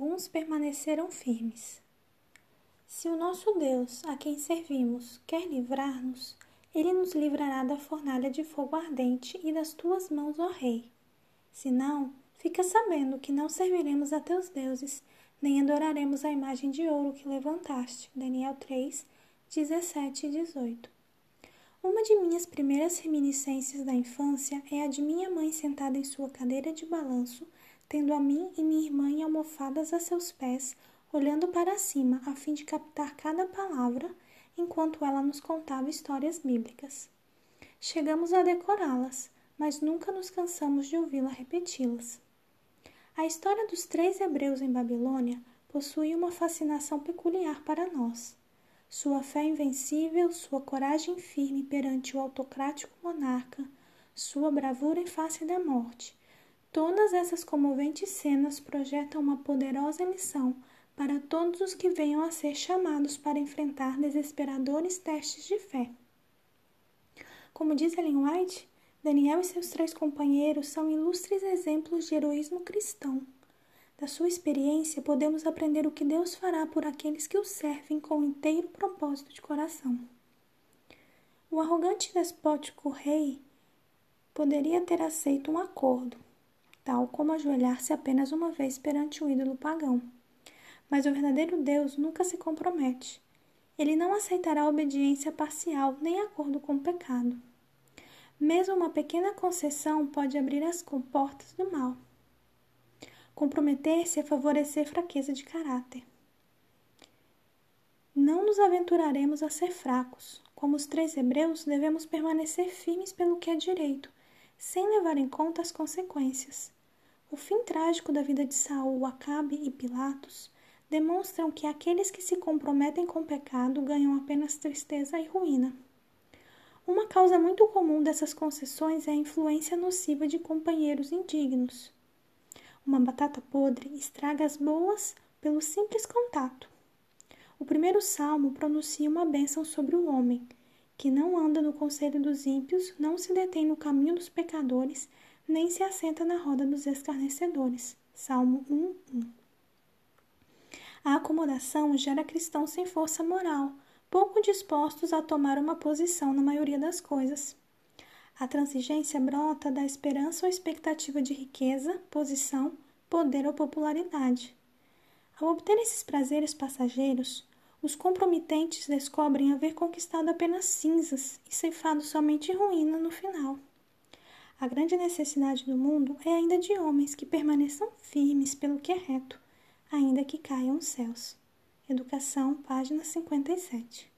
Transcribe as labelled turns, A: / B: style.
A: alguns permaneceram firmes. Se o nosso Deus, a quem servimos, quer livrar-nos, ele nos livrará da fornalha de fogo ardente e das tuas mãos, ó Rei. Se não, fica sabendo que não serviremos a teus deuses, nem adoraremos a imagem de ouro que levantaste. Daniel 3, 17 e 18. Uma de minhas primeiras reminiscências da infância é a de minha mãe sentada em sua cadeira de balanço, tendo a mim e minha irmã em almofadas a seus pés, olhando para cima a fim de captar cada palavra, enquanto ela nos contava histórias bíblicas. Chegamos a decorá-las, mas nunca nos cansamos de ouvi-la repeti-las. A história dos três hebreus em Babilônia possui uma fascinação peculiar para nós sua fé invencível, sua coragem firme perante o autocrático monarca, sua bravura em face da morte. Todas essas comoventes cenas projetam uma poderosa lição para todos os que venham a ser chamados para enfrentar desesperadores testes de fé. Como diz Ellen White, Daniel e seus três companheiros são ilustres exemplos de heroísmo cristão. Da sua experiência, podemos aprender o que Deus fará por aqueles que o servem com o inteiro propósito de coração. O arrogante e despótico rei poderia ter aceito um acordo, tal como ajoelhar-se apenas uma vez perante o ídolo pagão. Mas o verdadeiro Deus nunca se compromete. Ele não aceitará obediência parcial nem acordo com o pecado. Mesmo uma pequena concessão pode abrir as portas do mal comprometer-se a favorecer fraqueza de caráter. Não nos aventuraremos a ser fracos. Como os três hebreus, devemos permanecer firmes pelo que é direito, sem levar em conta as consequências. O fim trágico da vida de Saul, Acabe e Pilatos demonstram que aqueles que se comprometem com o pecado ganham apenas tristeza e ruína. Uma causa muito comum dessas concessões é a influência nociva de companheiros indignos. Uma batata podre estraga as boas pelo simples contato. O primeiro salmo pronuncia uma bênção sobre o homem, que não anda no conselho dos ímpios, não se detém no caminho dos pecadores, nem se assenta na roda dos escarnecedores. Salmo 1:1. A acomodação gera cristãos sem força moral, pouco dispostos a tomar uma posição na maioria das coisas. A transigência brota da esperança ou expectativa de riqueza, posição, poder ou popularidade. Ao obter esses prazeres passageiros, os comprometentes descobrem haver conquistado apenas cinzas e ceifado somente ruína no final. A grande necessidade do mundo é ainda de homens que permaneçam firmes pelo que é reto, ainda que caiam os céus. Educação, página 57.